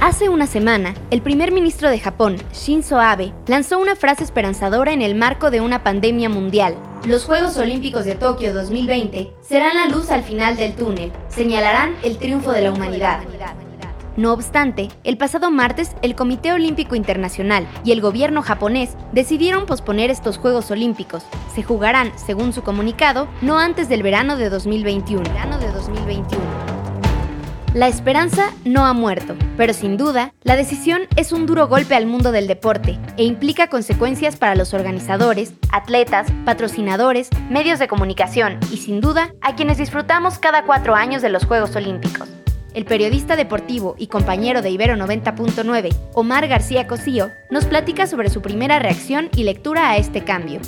Hace una semana, el primer ministro de Japón, Shinzo Abe, lanzó una frase esperanzadora en el marco de una pandemia mundial. Los Juegos Olímpicos de Tokio 2020 serán la luz al final del túnel, señalarán el triunfo de la humanidad. No obstante, el pasado martes el Comité Olímpico Internacional y el gobierno japonés decidieron posponer estos Juegos Olímpicos. Se jugarán, según su comunicado, no antes del verano de 2021. Verano de 2021. La esperanza no ha muerto, pero sin duda, la decisión es un duro golpe al mundo del deporte e implica consecuencias para los organizadores, atletas, patrocinadores, medios de comunicación y sin duda a quienes disfrutamos cada cuatro años de los Juegos Olímpicos. El periodista deportivo y compañero de Ibero 90.9, Omar García Cosío, nos platica sobre su primera reacción y lectura a este cambio.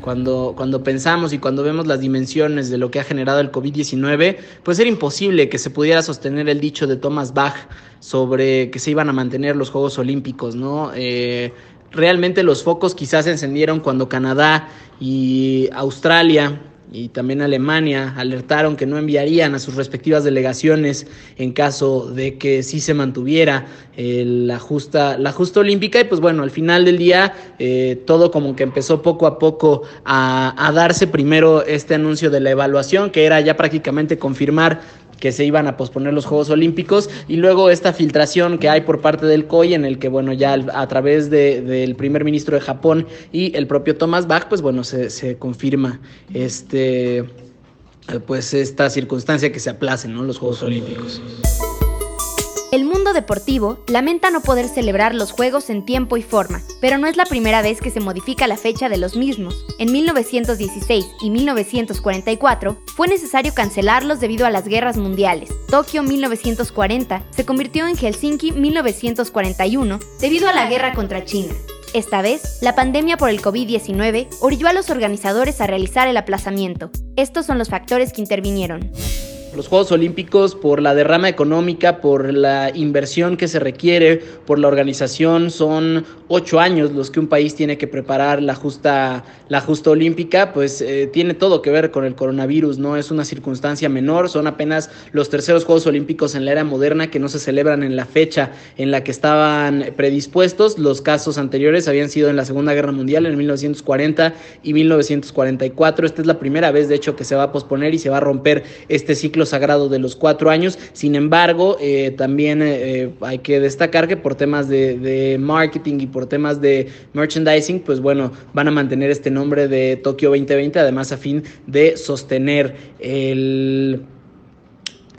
Cuando, cuando pensamos y cuando vemos las dimensiones de lo que ha generado el COVID-19, pues era imposible que se pudiera sostener el dicho de Thomas Bach sobre que se iban a mantener los Juegos Olímpicos, ¿no? Eh, realmente los focos quizás se encendieron cuando Canadá y Australia y también Alemania alertaron que no enviarían a sus respectivas delegaciones en caso de que sí se mantuviera eh, la, justa, la justa olímpica. Y pues bueno, al final del día eh, todo como que empezó poco a poco a, a darse primero este anuncio de la evaluación que era ya prácticamente confirmar que se iban a posponer los Juegos Olímpicos y luego esta filtración que hay por parte del COI en el que, bueno, ya a través del primer ministro de Japón y el propio Thomas Bach, pues bueno, se, confirma este pues esta circunstancia que se aplacen los Juegos Olímpicos. El mundo deportivo lamenta no poder celebrar los Juegos en tiempo y forma, pero no es la primera vez que se modifica la fecha de los mismos. En 1916 y 1944 fue necesario cancelarlos debido a las guerras mundiales. Tokio 1940 se convirtió en Helsinki 1941 debido a la guerra contra China. Esta vez, la pandemia por el COVID-19 orilló a los organizadores a realizar el aplazamiento. Estos son los factores que intervinieron. Los Juegos Olímpicos, por la derrama económica, por la inversión que se requiere, por la organización, son ocho años los que un país tiene que preparar la justa, la justa olímpica, pues eh, tiene todo que ver con el coronavirus, no es una circunstancia menor, son apenas los terceros Juegos Olímpicos en la era moderna que no se celebran en la fecha en la que estaban predispuestos. Los casos anteriores habían sido en la Segunda Guerra Mundial, en 1940 y 1944. Esta es la primera vez, de hecho, que se va a posponer y se va a romper este ciclo sagrado de los cuatro años. Sin embargo, eh, también eh, hay que destacar que por temas de, de, marketing y por temas de merchandising, pues bueno, van a mantener este nombre de Tokio 2020, además a fin de sostener el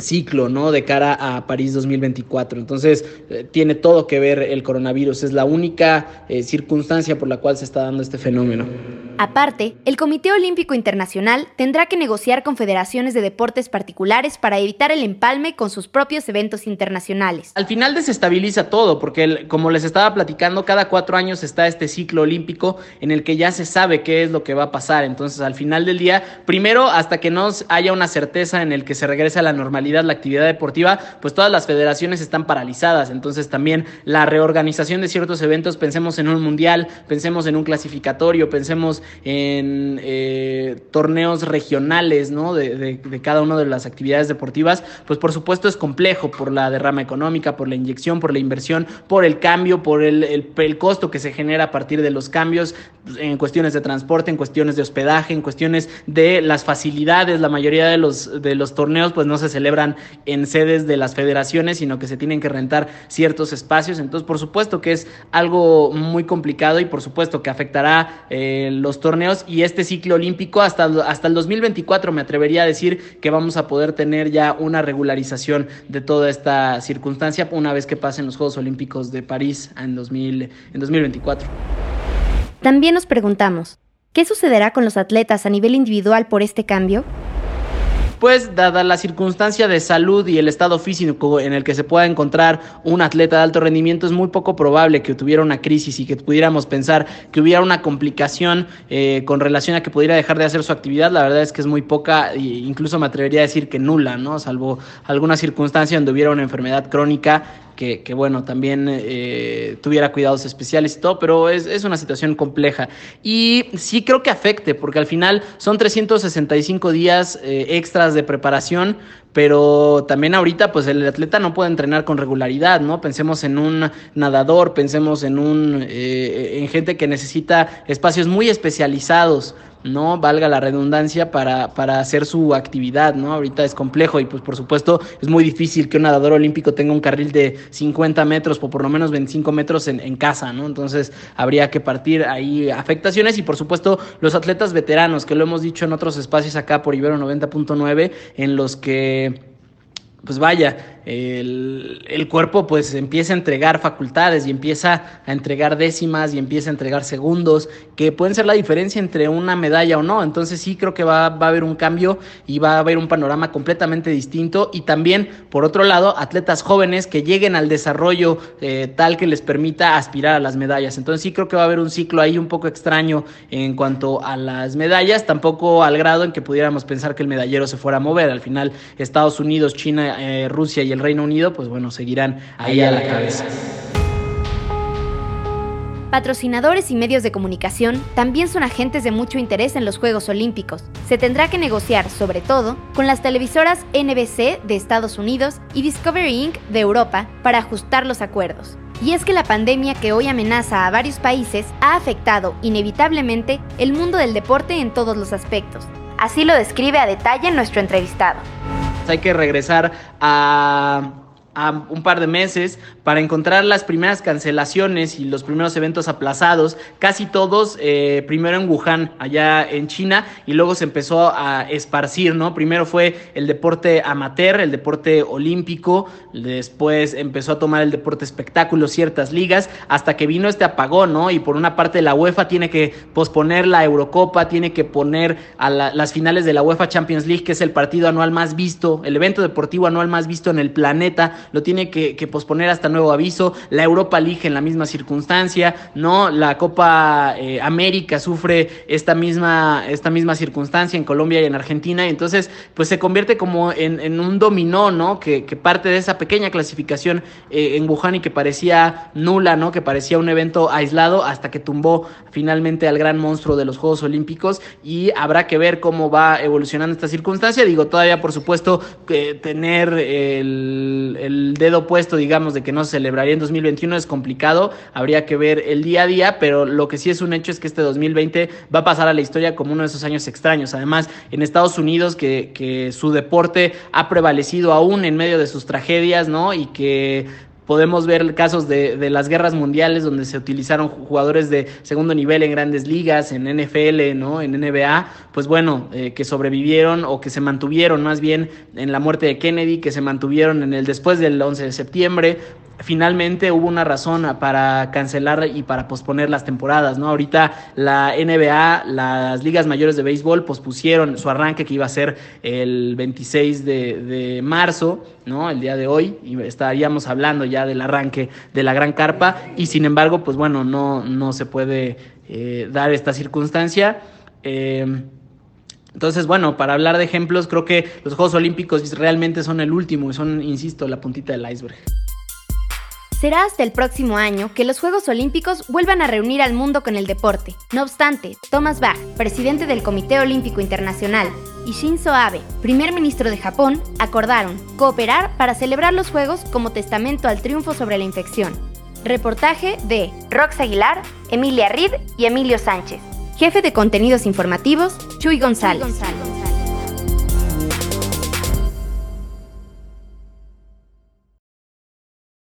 ciclo, ¿no? De cara a París 2024. Entonces, eh, tiene todo que ver el coronavirus. Es la única eh, circunstancia por la cual se está dando este fenómeno. Aparte, el Comité Olímpico Internacional tendrá que negociar con federaciones de deportes particulares para evitar el empalme con sus propios eventos internacionales. Al final desestabiliza todo, porque como les estaba platicando, cada cuatro años está este ciclo olímpico en el que ya se sabe qué es lo que va a pasar. Entonces, al final del día, primero, hasta que no haya una certeza en el que se regrese a la normalidad, la actividad deportiva, pues todas las federaciones están paralizadas. Entonces también la reorganización de ciertos eventos, pensemos en un mundial, pensemos en un clasificatorio, pensemos en eh, torneos regionales, ¿no? De, cada una de las actividades deportivas, pues por supuesto es complejo por la derrama económica, por la inyección, por la inversión, por el cambio, por el, el costo que se genera a partir de los cambios en cuestiones de transporte, en cuestiones de hospedaje, en cuestiones de las facilidades. La mayoría de los, de los torneos pues no se celebran en sedes de las federaciones, sino que se tienen que rentar ciertos espacios. Entonces, por supuesto que es algo muy complicado y por supuesto que afectará eh, los torneos y este ciclo olímpico hasta, hasta el 2024 me atrevería a decir que vamos a poder tener ya una regularización de toda esta circunstancia una vez que pasen los Juegos Olímpicos de París en, 2000, en 2024. También nos preguntamos, ¿qué sucederá con los atletas a nivel individual por este cambio? Pues dada la circunstancia de salud y el estado físico en el que se pueda encontrar un atleta de alto rendimiento, es muy poco probable que tuviera una crisis y que pudiéramos pensar que hubiera una complicación eh, con relación a que pudiera dejar de hacer su actividad. La verdad es que es muy poca, e incluso me atrevería a decir que nula, ¿no? Salvo alguna circunstancia donde hubiera una enfermedad crónica que, bueno, también eh, tuviera cuidados especiales y todo, pero es, es, una situación compleja. Y sí creo que afecte, porque al final son 365 días eh, extras de preparación pero también ahorita pues el atleta no puede entrenar con regularidad, ¿no? Pensemos en un nadador, pensemos en un eh, en gente que necesita espacios muy especializados no valga la redundancia para, para, hacer su actividad, ¿no? Ahorita es complejo y pues por supuesto es muy difícil que un nadador olímpico tenga un carril de 50 metros o por lo menos 25 metros en, en casa, ¿no? Entonces habría que partir ahí afectaciones y por supuesto los atletas veteranos, que lo hemos dicho en otros espacios acá por Ibero 90.9, en los que pues vaya, el, cuerpo pues empieza a entregar facultades y empieza a entregar décimas y empieza a entregar segundos, que pueden ser la diferencia entre una medalla o no. Entonces sí creo que va, va a haber un cambio y va a haber un panorama completamente distinto. Y también, por otro lado, atletas jóvenes que lleguen al desarrollo eh, tal que les permita aspirar a las medallas. Entonces sí creo que va a haber un ciclo ahí un poco extraño en cuanto a las medallas, tampoco al grado en que pudiéramos pensar que el medallero se fuera a mover. Al final, Estados Unidos, China, eh, Rusia y el Reino Unido, pues bueno, seguirán ahí a la cabeza. Patrocinadores y medios de comunicación también son agentes de mucho interés en los Juegos Olímpicos. Se tendrá que negociar, sobre todo, con las televisoras NBC de Estados Unidos y Discovery Inc. de Europa para ajustar los acuerdos. Y es que la pandemia que hoy amenaza a varios países ha afectado inevitablemente el mundo del deporte en todos los aspectos. Así lo describe a detalle nuestro entrevistado. Hay que regresar a a un par de meses para encontrar las primeras cancelaciones y los primeros eventos aplazados, casi todos eh, primero en Wuhan, allá en China, y luego se empezó a esparcir, ¿no? Primero fue el deporte amateur, el deporte olímpico, después empezó a tomar el deporte espectáculo, ciertas ligas, hasta que vino este apagón, ¿no? Y por una parte la UEFA tiene que posponer la Eurocopa, tiene que poner a las finales de la UEFA Champions League, que es el partido anual más visto, el evento deportivo anual más visto en el planeta, lo tiene que, posponer hasta nuevo aviso, la Europa League en la misma circunstancia, ¿no? La Copa eh, América sufre esta misma, esta misma circunstancia en Colombia y en Argentina, entonces pues se convierte como en, un dominó, ¿no? Que, parte de esa pequeña clasificación eh, en Wuhan y que parecía nula, ¿no? Que parecía un evento aislado hasta que tumbó finalmente al gran monstruo de los Juegos Olímpicos y habrá que ver cómo va evolucionando esta circunstancia. Digo, todavía por supuesto tener el dedo puesto, digamos, de que no se celebraría en 2021 es complicado, habría que ver el día a día, pero lo que sí es un hecho es que este 2020 va a pasar a la historia como uno de esos años extraños. Además, en Estados Unidos, que, que su deporte ha prevalecido aún en medio de sus tragedias, ¿no? Y que Podemos ver casos de, de, las guerras mundiales donde se utilizaron jugadores de segundo nivel en grandes ligas, en NFL, ¿no? en NBA, pues bueno, eh, que sobrevivieron o que se mantuvieron más bien en la muerte de Kennedy, que se mantuvieron en el después del 11 de septiembre, finalmente hubo una razón para cancelar y para posponer las temporadas, ¿no? Ahorita la NBA, las ligas mayores de béisbol pospusieron su arranque que iba a ser el 26 de, marzo, ¿no? El día de hoy, y estaríamos hablando ya del arranque de la gran carpa, y sin embargo, pues bueno, no, no se puede eh, dar esta circunstancia. Eh, entonces, bueno, para hablar de ejemplos, creo que los Juegos Olímpicos realmente son el último y son, insisto, la puntita del iceberg. Será hasta el próximo año que los Juegos Olímpicos vuelvan a reunir al mundo con el deporte. No obstante, Thomas Bach, presidente del Comité Olímpico Internacional, y Shinzo Abe, primer ministro de Japón, acordaron cooperar para celebrar los Juegos como testamento al triunfo sobre la infección. Reportaje de Rox Aguilar, Emilia Reed y Emilio Sánchez. Jefe de contenidos informativos, Chuy González. Chuy González.